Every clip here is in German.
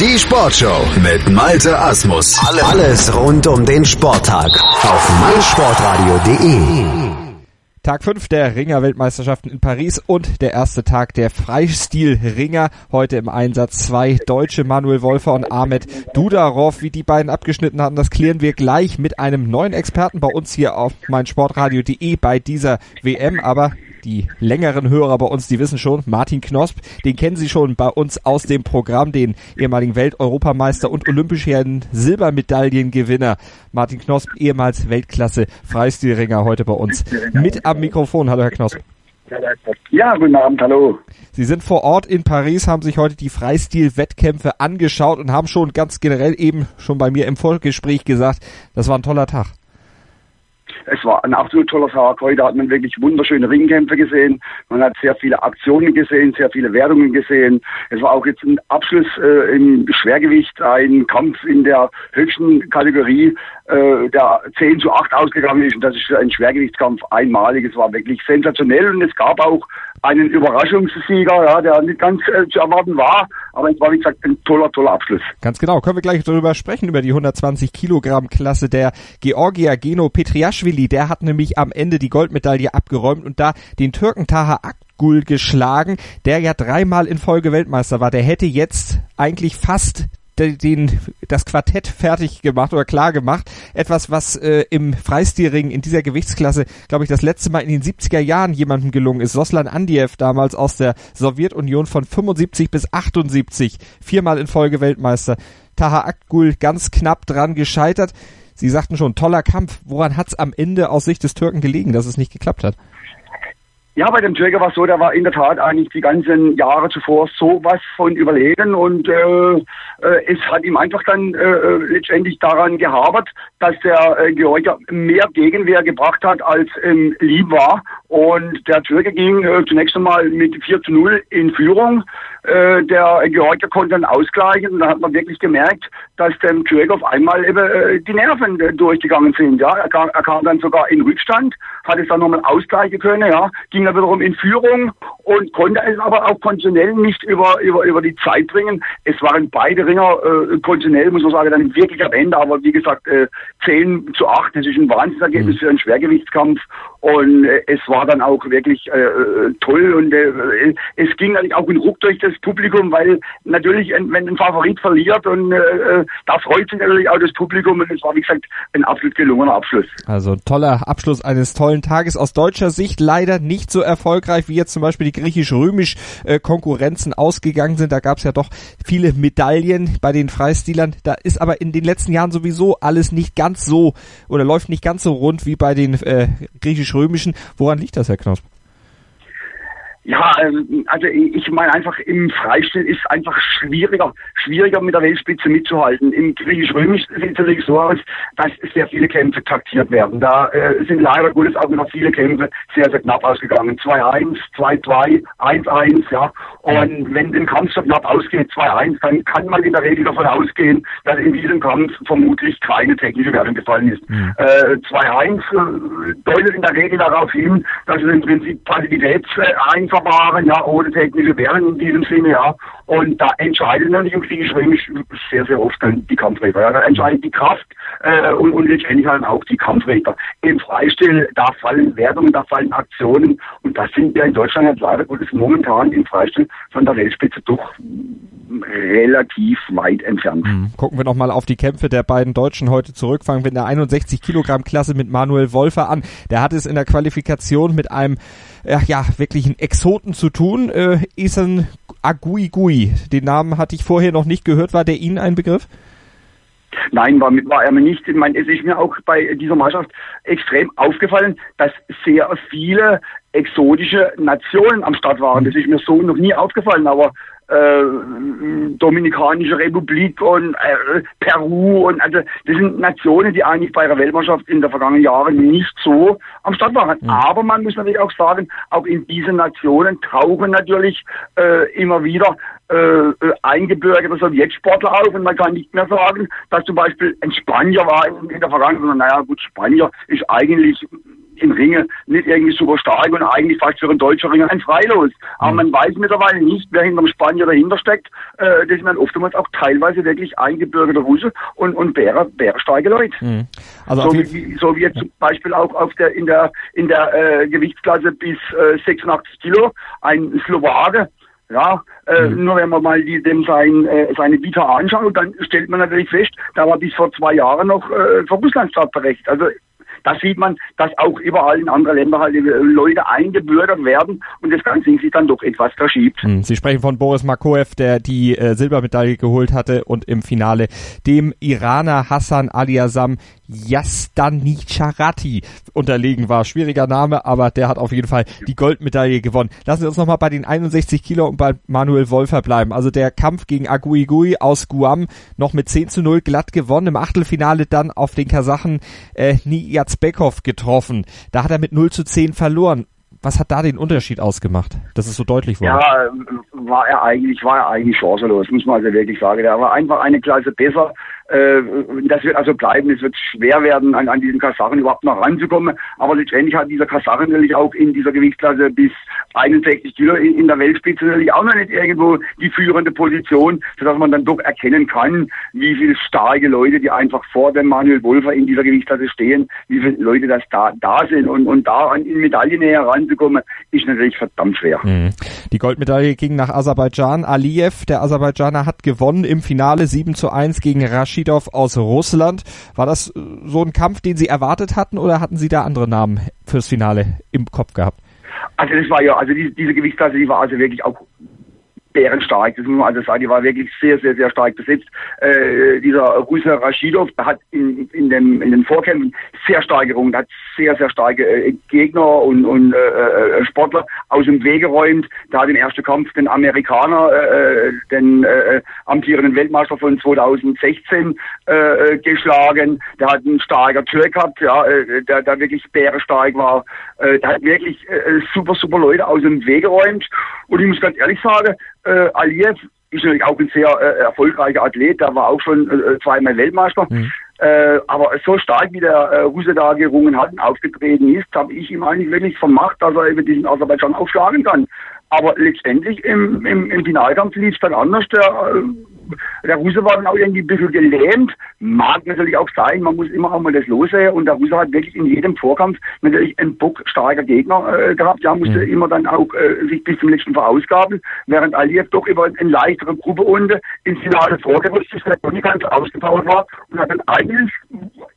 Die Sportshow mit Malte Asmus. Alles rund um den Sporttag auf meinsportradio.de. Tag 5 der Ringer-Weltmeisterschaften in Paris und der erste Tag der Freistil-Ringer. Heute im Einsatz zwei Deutsche, Manuel Wolfer und Ahmed Dudarov. Wie die beiden abgeschnitten hatten, das klären wir gleich mit einem neuen Experten bei uns hier auf meinsportradio.de bei dieser WM. Aber die längeren Hörer bei uns, die wissen schon, Martin Knosp, den kennen Sie schon bei uns aus dem Programm, den ehemaligen Welt-Europameister und olympischen Silbermedaillengewinner. Martin Knosp, ehemals Weltklasse Freistilringer, heute bei uns mit am Mikrofon. Hallo, Herr Knosp. Ja, guten Abend, hallo. Sie sind vor Ort in Paris, haben sich heute die Freistil-Wettkämpfe angeschaut und haben schon ganz generell eben schon bei mir im Vorgespräch gesagt, das war ein toller Tag. Es war ein absolut toller Tag. Heute hat man wirklich wunderschöne Ringkämpfe gesehen. Man hat sehr viele Aktionen gesehen, sehr viele Wertungen gesehen. Es war auch jetzt ein Abschluss äh, im Schwergewicht, ein Kampf in der höchsten Kategorie, äh, der 10 zu 8 ausgegangen ist. Und das ist einen Schwergewichtskampf einmalig. Es war wirklich sensationell und es gab auch einen Überraschungssieger, ja, der nicht ganz äh, zu erwarten war. Aber es war, wie gesagt, ein toller, toller Abschluss. Ganz genau. Können wir gleich darüber sprechen, über die 120 Kilogramm Klasse der Georgier Geno Petriashvili. Der hat nämlich am Ende die Goldmedaille abgeräumt und da den Türken Taha Akgul geschlagen, der ja dreimal in Folge Weltmeister war. Der hätte jetzt eigentlich fast den, das Quartett fertig gemacht oder klar gemacht. Etwas, was äh, im Freistilring in dieser Gewichtsklasse, glaube ich, das letzte Mal in den 70er Jahren jemandem gelungen ist. Soslan Andiev damals aus der Sowjetunion von 75 bis 78, viermal in Folge Weltmeister. Taha Akgul ganz knapp dran gescheitert. Sie sagten schon, toller Kampf. Woran hat es am Ende aus Sicht des Türken gelegen, dass es nicht geklappt hat? Ja, bei dem Türker war es so, der war in der Tat eigentlich die ganzen Jahre zuvor sowas von überlegen und äh, äh, es hat ihm einfach dann äh, äh, letztendlich daran gehabert, dass der äh, Georgier mehr Gegenwehr gebracht hat, als ähm, lieb war. Und der Türke ging äh, zunächst einmal mit 4 zu 0 in Führung. Äh, der Georgier konnte dann ausgleichen und da hat man wirklich gemerkt, dass dem Türke auf einmal eben äh, die Nerven äh, durchgegangen sind. Ja, er kam, er kam dann sogar in Rückstand, hat es dann nochmal ausgleichen können, ja, ging ging er wiederum in Führung und konnte es aber auch konditionell nicht über, über, über die Zeit bringen. Es waren beide Ringer äh, konditionell, muss man sagen, dann wirklich am Ende, aber wie gesagt, äh, 10 zu 8, das ist ein Wahnsinnsergebnis mhm. für einen Schwergewichtskampf und äh, es war dann auch wirklich äh, äh toll und äh, es ging natürlich auch ein Ruck durch das Publikum, weil natürlich, wenn ein Favorit verliert und äh, äh, da freut sich natürlich auch das Publikum und es war, wie gesagt, ein absolut gelungener Abschluss. Also toller Abschluss eines tollen Tages aus deutscher Sicht leider nicht so erfolgreich, wie jetzt zum Beispiel die griechisch-römisch äh, Konkurrenzen ausgegangen sind. Da gab es ja doch viele Medaillen bei den Freistilern. Da ist aber in den letzten Jahren sowieso alles nicht ganz so oder läuft nicht ganz so rund wie bei den äh, griechisch-römischen. Woran liegt das, Herr Knosp? Ja, ähm, also ich meine einfach im Freistil ist einfach schwieriger, schwieriger mit der Weltspitze mitzuhalten. Im griechisch-römisch sieht es natürlich so aus, dass sehr viele Kämpfe taktiert werden. Da äh, sind leider Gottes auch noch viele Kämpfe sehr, sehr knapp ausgegangen. 2-1, 2-2, 1-1, ja. Und wenn ein Kampf so knapp ausgeht, 2-1, dann kann man in der Regel davon ausgehen, dass in diesem Kampf vermutlich keine technische Wertung gefallen ist. Mhm. Äh, 2-1 äh, deutet in der Regel darauf hin, dass es im Prinzip Passivitäts äh, Verfahren, ja, ohne technische Währung in diesem Sinne, ja. Und da entscheidet natürlich im Kriegsrömisch sehr, sehr oft dann die Kampfräder. Ja. Da entscheidet die Kraft äh, und, und letztendlich halt auch die Kampfräder. Im Freistil, da fallen Wertungen, da fallen Aktionen und das sind wir in Deutschland jetzt leider Gottes momentan im Freistil von der Weltspitze doch relativ weit entfernt. Mhm. Gucken wir nochmal auf die Kämpfe der beiden Deutschen heute zurück. Fangen wir in der 61 Kilogramm Klasse mit Manuel Wolfer an. Der hat es in der Qualifikation mit einem äh, ja, wirklich einen Exoten zu tun. Äh, Isan Aguigui, den Namen hatte ich vorher noch nicht gehört. War der Ihnen ein Begriff? Nein, war, war er mir nicht. Ich meine, es ist mir auch bei dieser Mannschaft extrem aufgefallen, dass sehr viele exotische Nationen am Start waren. Das ist mir so noch nie aufgefallen, aber äh, Dominikanische Republik und äh, Peru und also das sind Nationen, die eigentlich bei der Weltmannschaft in den vergangenen Jahren nicht so am Start waren. Mhm. Aber man muss natürlich auch sagen, auch in diesen Nationen tauchen natürlich äh, immer wieder äh, äh eingebürgerte Sowjetsportler auf und man kann nicht mehr sagen, dass zum Beispiel ein Spanier war in, in der Vergangenheit, naja gut, Spanier ist eigentlich im Ringe nicht irgendwie super stark und eigentlich fast für einen deutschen Ringer ein Freilos. Aber mhm. man weiß mittlerweile nicht, wer hinter dem Spanier dahinter steckt. Äh, das sind dann oftmals auch teilweise wirklich eingebürgerte Russe und, und bärer, bärstarke Leute. Mhm. Also so, wie, so wie jetzt zum Beispiel auch auf der, in der, in der äh, Gewichtsklasse bis äh, 86 Kilo ein Slowake, ja, äh, mhm. nur wenn man mal die, dem sein, äh, seine Vita anschaut, dann stellt man natürlich fest, da war bis vor zwei Jahren noch äh, für Russland startberechtigt. Also da sieht man, dass auch überall in anderen Ländern halt Leute eingebürgert werden und das Ganze sich dann doch etwas verschiebt. Hm, Sie sprechen von Boris Makoev, der die äh, Silbermedaille geholt hatte und im Finale dem Iraner Hassan Aliasam Yastanicharati unterlegen war. Schwieriger Name, aber der hat auf jeden Fall die Goldmedaille gewonnen. Lassen Sie uns nochmal bei den 61 Kilo und bei Manuel Wolfer bleiben. Also der Kampf gegen Aguigui aus Guam noch mit 10 zu 0 glatt gewonnen. Im Achtelfinale dann auf den Kasachen äh, Niyazbekov getroffen. Da hat er mit 0 zu 10 verloren. Was hat da den Unterschied ausgemacht, dass es so deutlich war? Ja, war er eigentlich, war er eigentlich chancenlos, muss man also wirklich sagen. Der war einfach eine Klasse besser das wird also bleiben. Es wird schwer werden, an, an diesen Kasachen überhaupt noch ranzukommen. Aber letztendlich hat dieser Kasachen natürlich auch in dieser Gewichtsklasse bis 61 Kilo in, in der Weltspitze natürlich auch noch nicht irgendwo die führende Position, sodass man dann doch erkennen kann, wie viele starke Leute, die einfach vor dem Manuel Wolfer in dieser Gewichtsklasse stehen, wie viele Leute das da, da sind. Und, und da an in Medaillennähe ranzukommen, ist natürlich verdammt schwer. Mhm. Die Goldmedaille ging nach Aserbaidschan. Aliyev, der Aserbaidschaner, hat gewonnen im Finale 7 zu 1 gegen Rashid Rashidov aus Russland. War das äh, so ein Kampf, den Sie erwartet hatten oder hatten Sie da andere Namen fürs Finale im Kopf gehabt? Also das war ja, also diese, diese Gewichtsklasse, die war also wirklich auch bärenstark. Das muss man also sagen, die war wirklich sehr, sehr, sehr stark besetzt. Äh, dieser Russe Rashidov hat in, in, dem, in den Vorkämpfen sehr stark gerungen, hat sehr, sehr starke äh, Gegner und, und äh, äh Sportler aus dem Weg geräumt. Da hat im ersten Kampf den Amerikaner, äh, äh den äh, amtierenden Weltmeister von 2016 äh, geschlagen. Der hat einen starker Türk gehabt, ja, äh, der, der wirklich bärenstark war. Äh, der hat wirklich äh, super, super Leute aus dem Weg geräumt. Und ich muss ganz ehrlich sagen, äh, Aliyev ist natürlich auch ein sehr äh, erfolgreicher Athlet, der war auch schon äh, zweimal Weltmeister. Mhm. Äh, aber so stark wie der äh, Russe da gerungen hat und aufgetreten ist, habe ich ihm eigentlich wirklich vermacht, dass er eben diesen Aserbaidschan aufschlagen kann. Aber letztendlich im, im, im Finalkampf lief es dann anders. Der, äh, der Russe war dann auch irgendwie ein bisschen gelähmt. Mag natürlich auch sein, man muss immer auch mal das lossehen. Und der Russe hat wirklich in jedem Vorkampf natürlich einen bockstarker Gegner äh, gehabt. Der musste mhm. immer dann auch äh, sich bis zum letzten verausgaben, während Aliyev doch über eine leichtere Gruppe unten ins Finale vorgerückt ist, der ganz ausgebaut war und hat dann eigentlich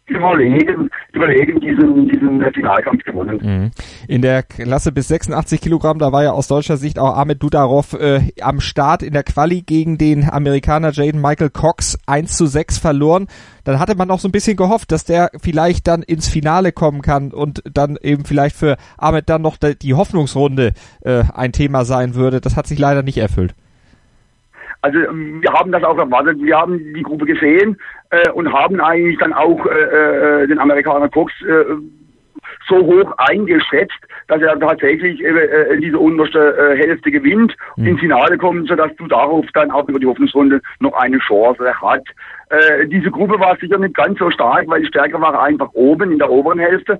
überlegen, überlegen diesen, diesen Finalkampf gewonnen. Mhm. In der Klasse bis 86 Kilogramm, da war ja aus deutscher Sicht auch Ahmed Dudarov äh, am Start in der Quali gegen den Amerikaner Jaden Michael Cox 1 zu 6 verloren. Dann hatte man auch so ein bisschen gehofft, dass der vielleicht dann ins Finale kommen kann und dann eben vielleicht für Ahmed dann noch die Hoffnungsrunde äh, ein Thema sein würde. Das hat sich leider nicht erfüllt. Also wir haben das auch erwartet. Wir haben die Gruppe gesehen äh, und haben eigentlich dann auch äh, äh, den Amerikaner Cox äh, so hoch eingeschätzt, dass er tatsächlich äh, diese unterste äh, Hälfte gewinnt, mhm. ins Finale kommt, sodass du darauf dann auch über die Hoffnungsrunde noch eine Chance hat. Äh, diese Gruppe war sicher nicht ganz so stark, weil die Stärke war einfach oben in der oberen Hälfte.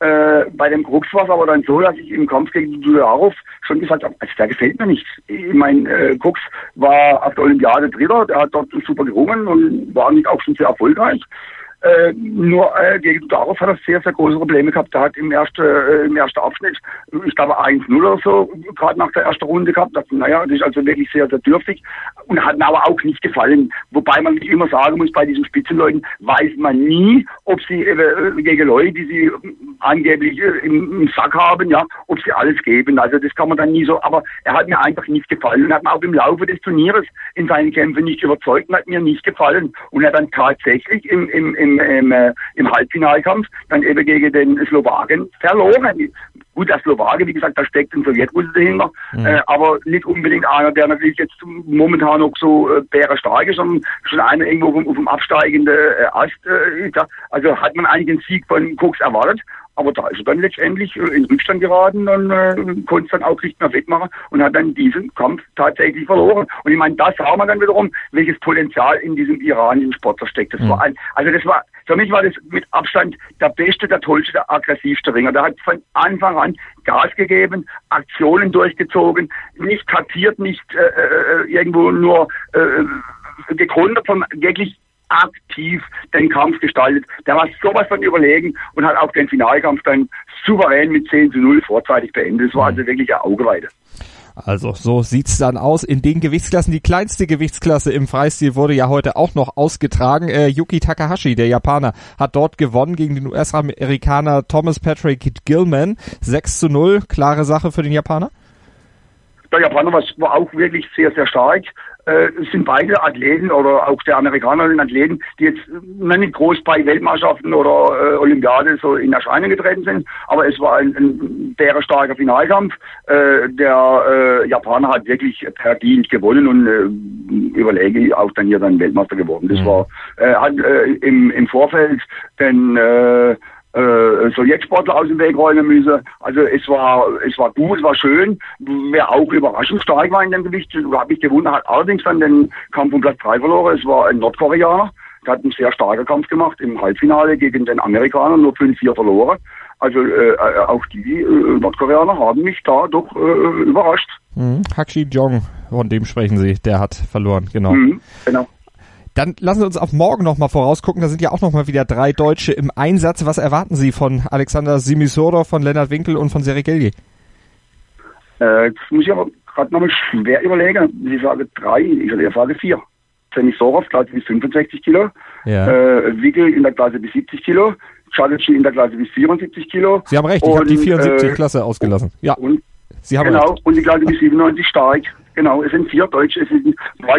Äh, bei dem Krux war es aber dann so, dass ich im Kampf gegen Dularov schon gesagt habe, also der gefällt mir nicht. Ich mein, äh, Krux war auf der Olympiade Dritter, der hat dort super gerungen und war nicht auch schon sehr erfolgreich. Äh, nur äh, gegen darauf hat er sehr, sehr große Probleme gehabt. Er hat im ersten, äh, im ersten Abschnitt, ich glaube 1-0 oder so, gerade nach der ersten Runde gehabt. Das, naja, das ist also wirklich sehr, sehr dürftig und hat mir aber auch nicht gefallen. Wobei man immer sagen muss, bei diesen Spitzenleuten weiß man nie, ob sie äh, gegen Leute, die sie angeblich äh, im, im, Sack haben, ja, ob sie alles geben. Also das kann man dann nie so, aber er hat mir einfach nicht gefallen und hat mir auch im Laufe des Turnieres in seinen Kämpfen nicht überzeugt und hat mir nicht gefallen. Und er hat dann tatsächlich im, im, im, im, äh, im Halbfinalkampf dann eben gegen den Slowaken verloren. Gut, der Slowake, wie gesagt, da steckt ein Sowjetrusse dahinter, mhm. äh, aber nicht unbedingt einer, der natürlich jetzt momentan noch so äh, bärenstark ist, sondern schon einer irgendwo auf, auf dem absteigenden äh, Ast äh, ist. Also hat man eigentlich den Sieg von Cox erwartet, aber da ist er dann letztendlich äh, in Rückstand geraten und äh, konnte es dann auch nicht mehr wettmachen und hat dann diesen Kampf tatsächlich verloren. Und ich meine, das sah man dann wiederum, welches Potenzial in diesem iranischen Sportler steckt. Das mhm. war ein, also das war für mich war das mit Abstand der beste, der tollste, der aggressivste Ringer. Der hat von Anfang an Gas gegeben, Aktionen durchgezogen, nicht kartiert, nicht äh, äh irgendwo nur äh, gegründet, von wirklich aktiv den Kampf gestaltet. Der war sowas von überlegen und hat auch den Finalkampf dann souverän mit 10 zu 0 vorzeitig beendet. Das war also wirklich eine Augeweide. Also so sieht's dann aus in den Gewichtsklassen. Die kleinste Gewichtsklasse im Freistil wurde ja heute auch noch ausgetragen. Äh, Yuki Takahashi, der Japaner, hat dort gewonnen gegen den US-Amerikaner Thomas Patrick Gilman. 6 zu 0, klare Sache für den Japaner. Der Japaner war, war auch wirklich sehr, sehr stark äh, sind beide Athleten oder auch der Amerikaner sind Athleten, die jetzt nicht groß bei Weltmeisterschaften oder äh, Olympiade so in Erscheinung getreten sind, aber es war ein, ein sehr starker Finalkampf. Äh, der äh, Japaner hat wirklich verdient gewonnen und äh, überlege auch dann hier dann Weltmeister geworden. Das mhm. war äh, hat äh, im, im Vorfeld den äh, äh, Sowjetsportler aus dem Weg räumen müssen. Also es war es war gut, es war schön. Wer auch überraschend stark war in dem Gewicht, habe ich gewundert, hat allerdings dann den Kampf um Platz 3 verloren. Es war ein Nordkoreaner. Der hat einen sehr starken Kampf gemacht im Halbfinale gegen den Amerikaner, nur 5-4 verloren. Also äh, äh, auch die äh, Nordkoreaner haben mich da doch äh, überrascht. Mhm. Hakshi Jong, von dem sprechen Sie, der hat verloren, genau. Mhm, genau. Dann lassen Sie uns auf morgen nochmal vorausgucken. Da sind ja auch nochmal wieder drei Deutsche im Einsatz. Was erwarten Sie von Alexander Simisoro, von Lennart Winkel und von Serigelli? Äh, jetzt muss ich aber gerade nochmal schwer überlegen. Ich sage drei, ich sage vier. Semisorov, Klasse bis 65 Kilo. Ja. Äh, Wickel in der Klasse bis 70 Kilo. Chalici in der Klasse bis 74 Kilo. Sie haben recht, ich habe die 74 äh, Klasse ausgelassen. Ja. Und, Sie haben genau, recht. und die Klasse bis 97 stark. Genau, es sind vier Deutsche, es sind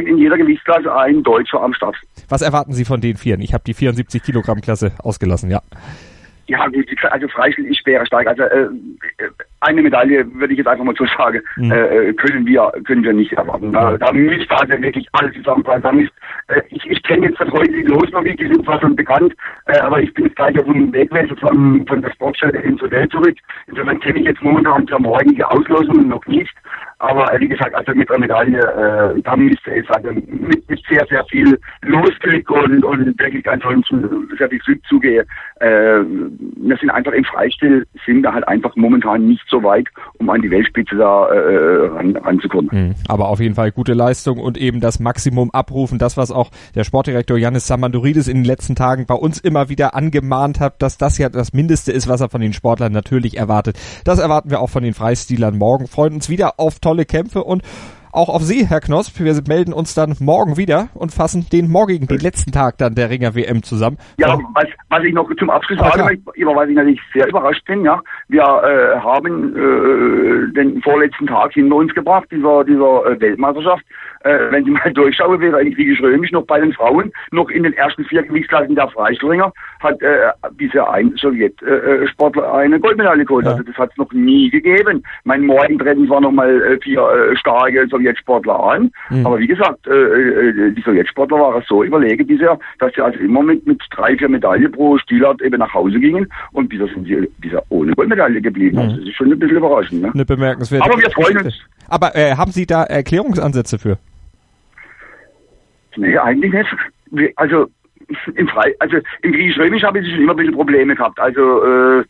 in jeder Gewichtsklasse ein Deutscher am Start. Was erwarten Sie von den Vieren? Ich habe die 74 Kilogramm Klasse ausgelassen, ja. Ja, also Freistil ist schwerer stark. Also äh, eine Medaille, würde ich jetzt einfach mal so sagen, mhm. äh, können wir können wir nicht erwarten. Da, da müsste also wirklich alles zusammenfallen. Da müsst, äh, ich ich kenne jetzt das heute die Losmobile, die sind zwar schon bekannt, äh, aber ich bin jetzt gleich auf dem Weg von, von der Sportstelle ins Hotel zurück. Insofern kenne ich jetzt momentan zur morgige Auslosung noch nicht. Aber äh, wie gesagt, also mit der Medaille, äh, da müsste es also mit, mit sehr, sehr viel Losklick und, und wirklich ansonsten sehr viel Südzuge. Äh, wir sind einfach im Freistil, sind wir halt einfach momentan nicht so weit, um an die Weltspitze da äh, ran, ranzukommen. Mhm. Aber auf jeden Fall gute Leistung und eben das Maximum abrufen, das was auch der Sportdirektor Janis Samandoridis in den letzten Tagen bei uns immer wieder angemahnt hat, dass das ja das Mindeste ist, was er von den Sportlern natürlich erwartet. Das erwarten wir auch von den Freistilern morgen. Freuen uns wieder auf tolle Kämpfe und auch auf Sie, Herr Knosp. Wir melden uns dann morgen wieder und fassen den morgigen, den letzten Tag dann der Ringer WM zusammen. Ja, was, was ich noch zum Abschluss sagen möchte, über was ich natürlich sehr überrascht bin, ja, wir äh, haben äh, den vorletzten Tag hinter uns gebracht, dieser, dieser äh, Weltmeisterschaft. Äh, wenn Sie mal durchschauen, wäre eigentlich griechisch-römisch noch bei den Frauen, noch in den ersten vier Gewichtsklassen der Freistilringer, hat äh, bisher ein Sowjetsportler eine Goldmedaille geholt. Ja. Also das hat es noch nie gegeben. Mein Morgentreten war noch mal äh, vier äh, starke Sowjetsportler an. Mhm. Aber wie gesagt, äh, äh, die Sowjetsportler waren so überlegen bisher, dass sie also immer mit, mit drei, vier Medaillen pro Stilart eben nach Hause gingen und bisher sind sie bisher ohne Goldmedaille geblieben. Mhm. Also das ist schon ein bisschen überraschend. Ne? Eine bemerkenswerte Aber wir freuen uns. Aber äh, haben Sie da Erklärungsansätze für? Nee, eigentlich nicht. Also im Frei, also im Griechisch-Römisch habe ich schon immer ein bisschen Probleme gehabt. Also äh,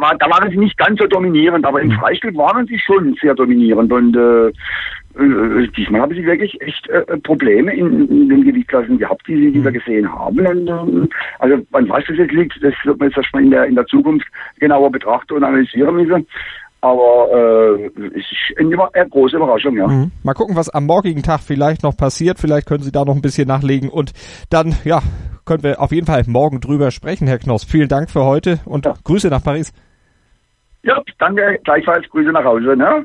war, da waren sie nicht ganz so dominierend, aber im mhm. Freistil waren sie schon sehr dominierend und äh, äh, diesmal haben sie wirklich echt äh, Probleme in, in, den Gewichtsklassen gehabt, die, sie, die wir mhm. gesehen haben. Und, äh, also an was das jetzt liegt, das wird man jetzt erstmal in der, in der Zukunft genauer betrachten und analysieren müssen. Aber äh, es ist eine, eine große Überraschung, ja. Mhm. Mal gucken, was am morgigen Tag vielleicht noch passiert. Vielleicht können Sie da noch ein bisschen nachlegen und dann, ja, können wir auf jeden Fall morgen drüber sprechen, Herr Knoss. Vielen Dank für heute und ja. Grüße nach Paris. Ja, danke, gleichfalls Grüße nach Hause, ne?